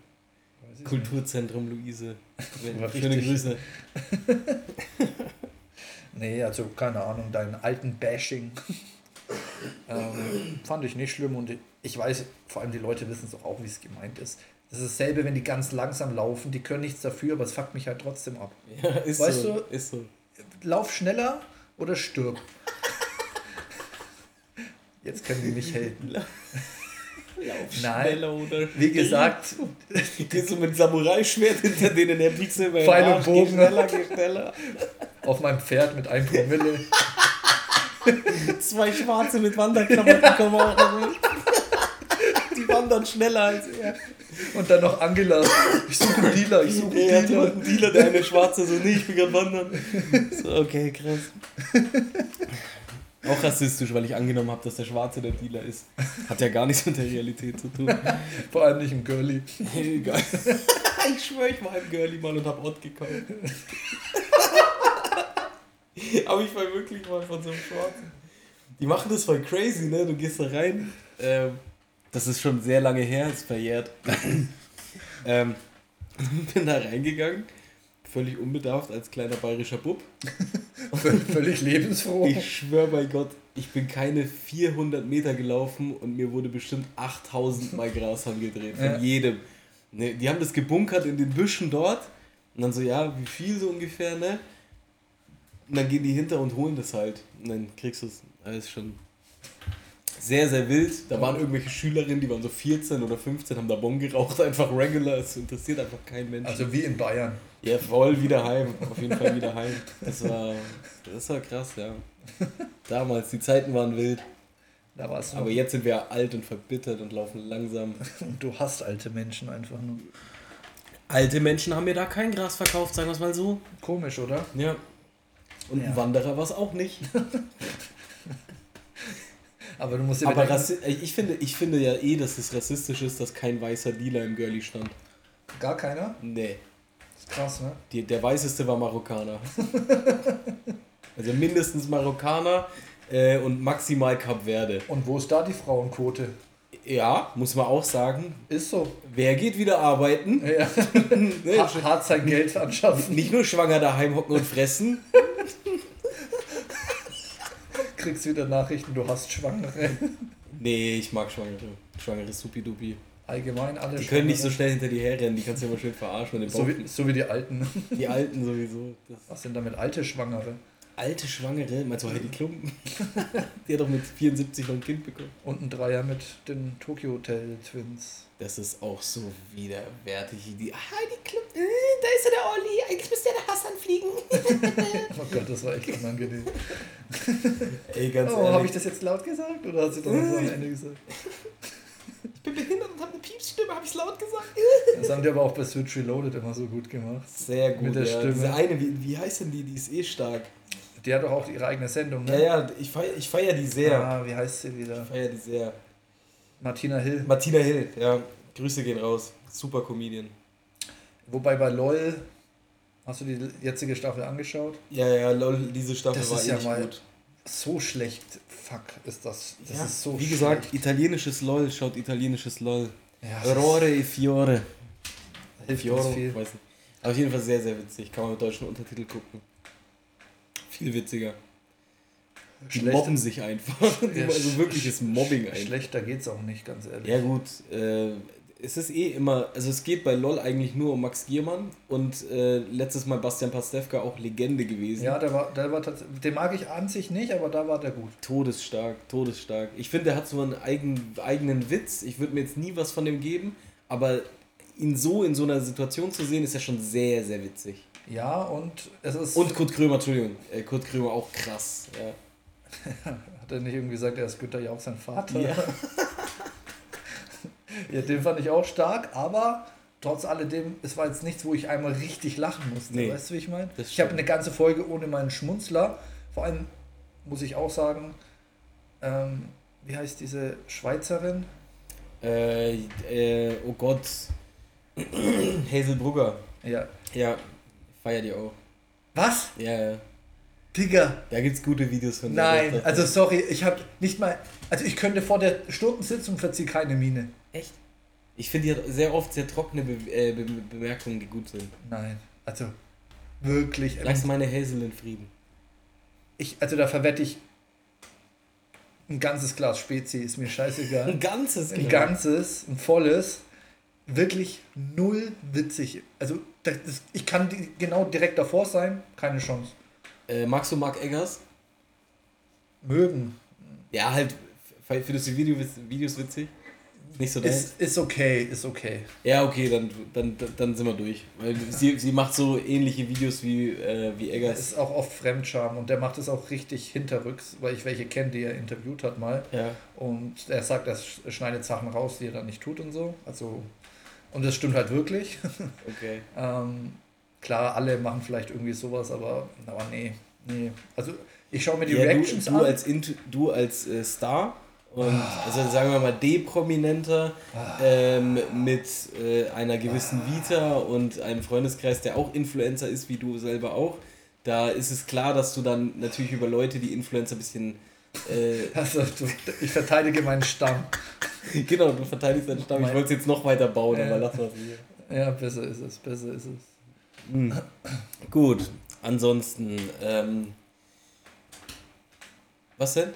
Kulturzentrum Luise. <laughs> Schöne Grüße. <laughs> nee, also keine Ahnung, deinen alten Bashing ähm, fand ich nicht schlimm und ich weiß, vor allem die Leute wissen es doch auch, wie es gemeint ist. Das ist dasselbe, wenn die ganz langsam laufen, die können nichts dafür, aber es fuckt mich halt trotzdem ab. <laughs> Ja, ist weißt so. Du, ist so. Lauf schneller oder stirb. Jetzt können die nicht helfen. Lauf schneller oder Wie gesagt, gehst du mit Samurai-Schwert hinter denen der Pixel Pfeil und Bogen. Schneller, schneller. Auf meinem Pferd mit einem Promille. <laughs> Zwei Schwarze mit Wanderklamotten kommen auch noch mit. Die wandern schneller als er. Und dann noch Angela. Ich suche einen Dealer, ich suche einen ja, Dealer. einen Dealer, der eine Schwarze so, nee, ich bin gerade wandern. So, okay, krass. Auch rassistisch, weil ich angenommen habe, dass der Schwarze der Dealer ist. Hat ja gar nichts mit der Realität zu tun. Vor allem nicht im Girlie. <laughs> Egal. ich schwöre, ich war im Girlie mal und hab Ott gekauft. <laughs> <laughs> Aber ich war wirklich mal von so einem Schwarzen. Die machen das voll crazy, ne? Du gehst da rein. Ähm, das ist schon sehr lange her, ist verjährt. <laughs> ähm, <laughs> bin da reingegangen, völlig unbedarft als kleiner bayerischer Bub. völlig lebensfroh. Ich schwöre bei Gott, ich bin keine 400 Meter gelaufen und mir wurde bestimmt 8000 Mal Grashorn gedreht. Von ja. jedem. Ne, die haben das gebunkert in den Büschen dort. Und dann so, ja, wie viel so ungefähr, ne? Und dann gehen die hinter und holen das halt. Und dann kriegst du es. Alles schon sehr, sehr wild. Da waren irgendwelche Schülerinnen, die waren so 14 oder 15, haben da Bon geraucht, einfach regular. Es interessiert einfach keinen Menschen. Also wie in Bayern. Ja, voll wieder heim. Auf jeden Fall wieder heim. Das war, das war krass, ja. Damals, die Zeiten waren wild. Da war's Aber jetzt sind wir alt und verbittert und laufen langsam. Und du hast alte Menschen einfach nur. Alte Menschen haben mir da kein Gras verkauft, sagen wir es mal so. Komisch, oder? Ja. Und ja. ein Wanderer war es auch nicht. <laughs> Aber du musst ja Aber ich finde, ich finde ja eh, dass es rassistisch ist, dass kein weißer Dealer im Girlie stand. Gar keiner? Nee. Das ist krass, ne? Die, der weißeste war Marokkaner. <laughs> also mindestens Marokkaner. äh, und maximal Kap Verde. Und wo ist da die Frauenquote? Ja, muss man auch sagen. Ist so. Wer geht wieder arbeiten? Ja. <laughs> Ne, Hart, hart sein Geld anschaffen. Nicht nur schwanger daheim hocken und fressen. Kriegst wieder Nachrichten, du hast Schwangere. <laughs> Nee, ich mag Schwangere. Schwangere Supidupi. Allgemein alle Die können nicht so schnell hinter dir herrennen, die kannst du immer schön verarschen. So wie, so wie die Alten. die Alten sowieso. Das Was sind damit alte Schwangere? Alte Schwangere, meinst du Heidi Klumpen? <laughs> die hat doch mit 74 noch ein Kind bekommen. Und ein Dreier mit den Tokyo Hotel Twins. Das ist auch so widerwärtig. Die Heidi Klumpen, äh, da ist ja der Olli, eigentlich müsste ja der Hassan fliegen. <laughs> Oh Gott, das war echt unangenehm. <laughs> Ey, ganz Oh, ehrlich. habe ich das jetzt laut gesagt oder hat sie das am Ende gesagt? ich bin behindert und habe eine Piepsstimme, habe ich laut gesagt? Das haben die aber auch bei Switch Reloaded immer so gut gemacht. Sehr gut, Mit der ja. Stimme. Diese eine, wie, wie heißt denn die? Die ist eh stark. Die hat doch auch ihre eigene Sendung, Ja, ne? ja, ich feier, ich feier die sehr. Ah, wie heißt sie wieder? Ich feier die sehr. Martina Hill. Martina Hill, ja. Grüße gehen raus. Super Comedian. Wobei bei LOL, hast du die jetzige Staffel angeschaut? Ja, ja, lol, diese Staffel Das war ist eh ja nicht mal- gut. So schlecht, fuck, ist das. Das ja, ist so wie gesagt, schlecht. italienisches LOL, schaut italienisches LOL. Ja, Aurore e Fiore. hilft Fiore, viel. weiß nicht. Aber auf jeden Fall sehr, sehr witzig. Kann man mit deutschen Untertitel gucken. Viel witziger. Die mobben sich einfach. Ja, <laughs> also wirkliches Mobbing eigentlich. Schlechter geht's auch nicht, ganz ehrlich. Ja gut, äh, es ist eh immer, also es geht bei LOL eigentlich nur um Max Giermann und äh, letztes Mal Bastian Pastewka auch Legende gewesen. Ja, der war, der war tatsächlich, den mag ich an sich nicht, aber da war der gut. Todesstark, todesstark. Ich finde, der hat so einen eigen, eigenen Witz. Ich würde mir jetzt nie was von dem geben, aber ihn so in so einer Situation zu sehen, ist ja schon sehr, sehr witzig. Ja, und es ist. Und Kurt Krömer, Entschuldigung, äh, Kurt Krömer auch krass. Ja. <laughs> Hat er nicht irgendwie gesagt, er ist Günther ja auch sein Vater? Ja. <laughs> ja, den fand ich auch stark, aber trotz alledem, es war jetzt nichts, wo ich einmal richtig lachen musste. Nee, weißt du, wie ich meine? Ich habe eine ganze Folge ohne meinen Schmunzler. Vor allem muss ich auch sagen, ähm, wie heißt diese Schweizerin? Äh, äh, oh Gott. <clears throat> Hazel Brugger. Ja. Ja, feier die auch. Was? Ja, ja. Digga. Da gibt's gute Videos von der. Nein, Das- also sorry, ich habe nicht mal. Also ich könnte vor der Stundensitzung verziehe keine Miene. Echt? Ich finde, die hat sehr oft sehr trockene Be äh, Be Bemerkungen, die gut sind. Nein, also wirklich. Lass meine Hazel in Frieden. Ich, also da verwette ich ein ganzes Glas Spezi, ist mir scheißegal. <laughs> Ein ganzes. Ein ganzes, ein volles, wirklich null witzig. Also das, das, ich kann die, genau direkt davor sein, keine Chance. Äh, magst du Mark Eggers? Mögen. Ja, halt. Findest du Video, Videos witzig? Nicht so deins? Ist, ist okay, ist okay. Ja, okay, dann, dann, dann sind wir durch. Weil sie, sie macht so ähnliche Videos wie, äh, wie Er Eggers. ist auch oft Fremdscham und der macht es auch richtig hinterrücks, weil ich welche kenne, die er interviewt hat mal. Ja. Und er sagt, er sch- schneidet Sachen raus, die er dann nicht tut und so. Also, und das stimmt halt wirklich. <laughs> Okay. ähm, klar, alle machen vielleicht irgendwie sowas, aber, aber nee, nee. Also ich schaue mir die Ja, du, Reactions du an. als, Int- du als äh, Star und also sagen wir mal D-Prominenter ähm, mit äh, einer gewissen Vita und einem Freundeskreis, der auch Influencer ist, wie du selber auch, da ist es klar, dass du dann natürlich über Leute, die Influencer ein bisschen äh, <laughs> Also, du, ich verteidige meinen Stamm. <laughs> genau, du verteidigst deinen Stamm. Ich wollte es jetzt noch weiter bauen, Ja. aber lass mal hier. Ja, besser ist es, besser ist es. Hm. Gut, ansonsten, ähm, was denn?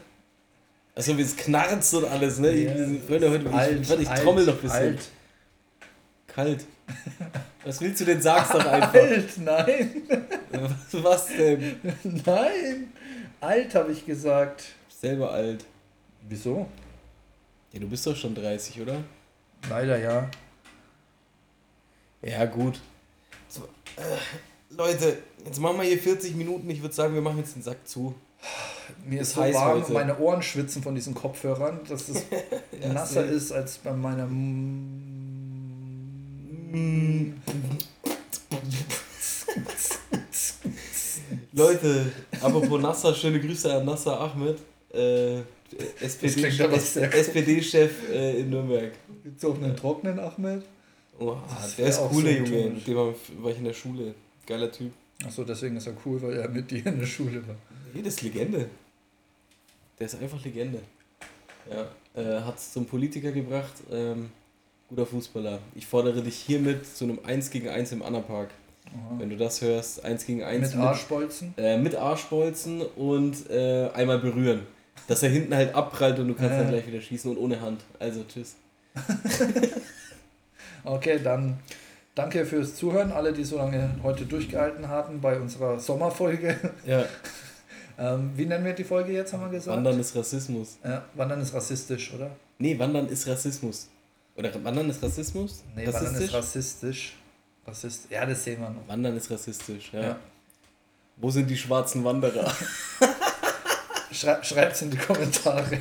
Achso, wie es knarzt und alles, ne? Ja, heute, alt, ich, warte, ich alt, trommel noch ein bisschen. Alt, Kalt. Was willst du denn? Sag's doch einfach. alt, nein, Was, <laughs> was denn? nein. Alt habe ich gesagt. Selber alt. Wieso? Ja, du bist doch schon 30, oder? Leider ja. Ja, gut. So, äh, Leute, jetzt machen wir hier 40 Minuten. Ich würde sagen, wir machen jetzt den Sack zu. Mir Ist ist so heiß warm, heute. meine Ohren schwitzen von diesen Kopfhörern, dass es <laughs> Ja, nasser safe. ist als bei meiner. Leute, apropos Nasser, schöne Grüße an Nasser Ahmed, äh, SPD. SPD-Chef äh, in Nürnberg. Gibt es auch einen trockenen Ahmed? Oh, Das der ist cooler so Junge, mit dem war ich in der Schule. Geiler Typ. Achso, deswegen ist er cool, weil er mit dir in der Schule war. Nee, das ist Legende. Der ist einfach Legende. Ja, äh, hat es zum Politiker gebracht. Ähm, guter Fußballer. Ich fordere dich hiermit zu einem 1 gegen 1 im Annapark. Aha. Wenn du das hörst, 1 gegen 1. Mit Arschbolzen? Mit, äh, mit Arschbolzen und äh, einmal berühren. Dass er hinten halt abprallt und du kannst dann gleich wieder schießen und ohne Hand. Also tschüss. <laughs> okay, dann danke fürs Zuhören, alle, die so lange heute durchgehalten haben bei unserer Sommerfolge. Ja. <laughs> ähm, wie nennen wir die Folge jetzt, haben wir gesagt? Wandern ist Rassismus. Ja, Wandern ist rassistisch, oder? Nee, Wandern ist Rassismus. Oder Wandern ist Rassismus? Nee, Wandern ist rassistisch. Rassist ja, das sehen wir noch. Wandern ist rassistisch, ja. ja. Wo sind die schwarzen Wanderer? <laughs> Schreibt es in die Kommentare.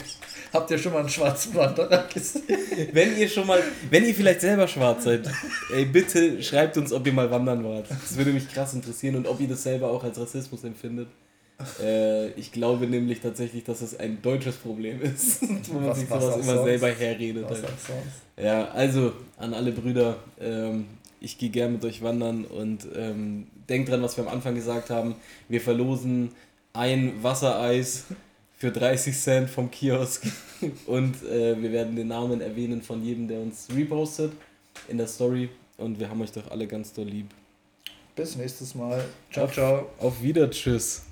Habt ihr schon mal einen schwarzen Wanderer gesehen? Wenn ihr schon mal, wenn ihr vielleicht selber schwarz seid, ey, bitte schreibt uns, ob ihr mal wandern wart. Das würde mich krass interessieren und ob ihr das selber auch als Rassismus empfindet. Äh, ich glaube nämlich tatsächlich, dass es ein deutsches Problem ist, <laughs> wo man was, sich sowas immer sonst? selber herredet. Was halt. Ja, also an alle Brüder, ähm, ich gehe gern mit euch wandern und ähm, denkt dran, was wir am Anfang gesagt haben. Wir verlosen ein Wassereis für 30 Cent vom Kiosk und äh, wir werden den Namen erwähnen von jedem, der uns repostet in der Story und wir haben euch doch alle ganz doll lieb. Bis nächstes Mal. Ciao, auf, ciao. Auf Wieder, tschüss.